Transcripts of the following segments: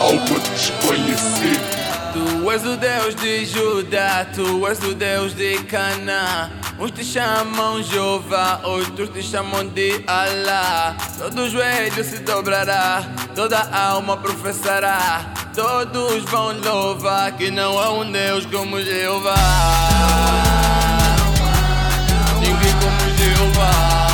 Algo desconhecido. Tu és o Deus de Judá, tu és o Deus de Canaã. Uns te chamam Jeová, outros te chamam de Alá. Todo joelho se dobrará, toda alma professará. Todos vão louvar que não há um Deus como Jeová. Ninguém como Jeová.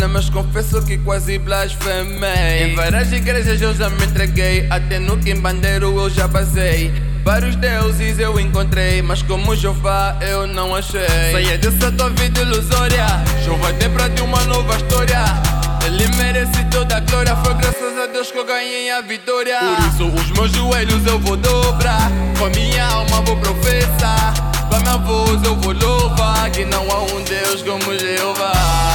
Problemas, confesso que quase blasfemei. Em várias igrejas eu já me entreguei, até no quimbandeiro eu já basei. Vários deuses eu encontrei, mas como Jeová eu não achei. Saia dessa tua vida ilusória, Jeová tem pra ti uma nova história. Ele merece toda a glória, foi graças a Deus que eu ganhei a vitória. Por isso os meus joelhos eu vou dobrar, com a minha alma vou professar, com a minha voz eu vou louvar, que não há um Deus como Jeová.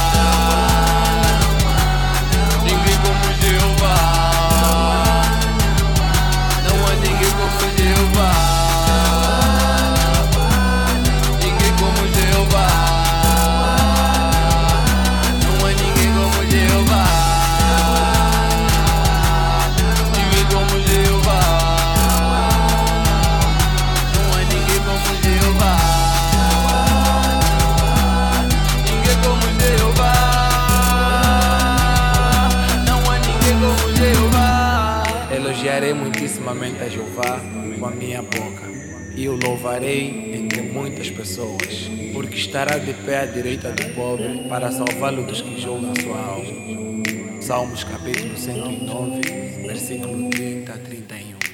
Elogiarei muitíssimamente a Jeová com a minha boca e o louvarei entre muitas pessoas, porque estará de pé à direita do pobre para salvá-lo dos que julgam sua alma. Salmos capítulo 109, versículo 30 a 31.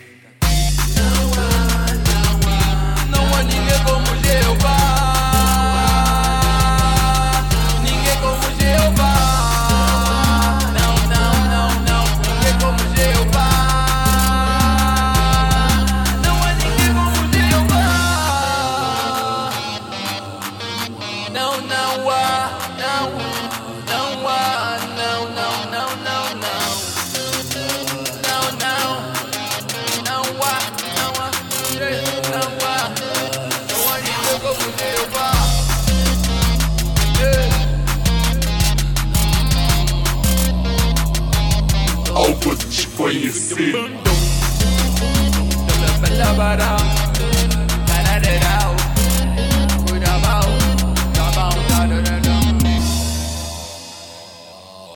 Algo de Desconhecido.